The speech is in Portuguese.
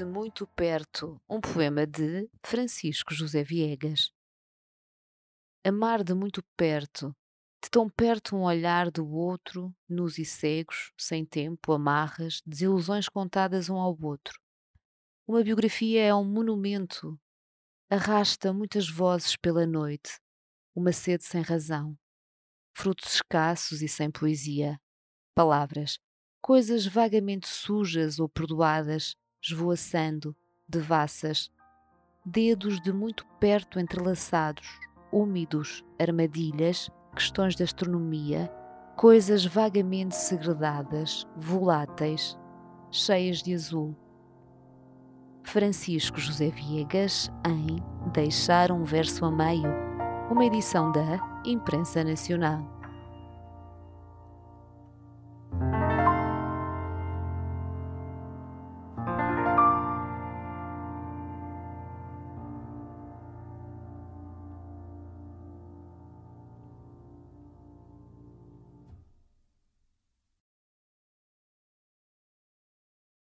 muito perto, um poema de Francisco José Viegas. Amar de muito perto, de tão perto um olhar do outro, nus e cegos, sem tempo, amarras, desilusões contadas um ao outro. Uma biografia é um monumento, arrasta muitas vozes pela noite, uma sede sem razão, frutos escassos e sem poesia, palavras, coisas vagamente sujas ou perdoadas, esvoaçando, devassas, dedos de muito perto entrelaçados, úmidos, armadilhas, questões de astronomia, coisas vagamente segredadas, voláteis, cheias de azul. Francisco José Viegas em Deixar um Verso a Meio, uma edição da Imprensa Nacional.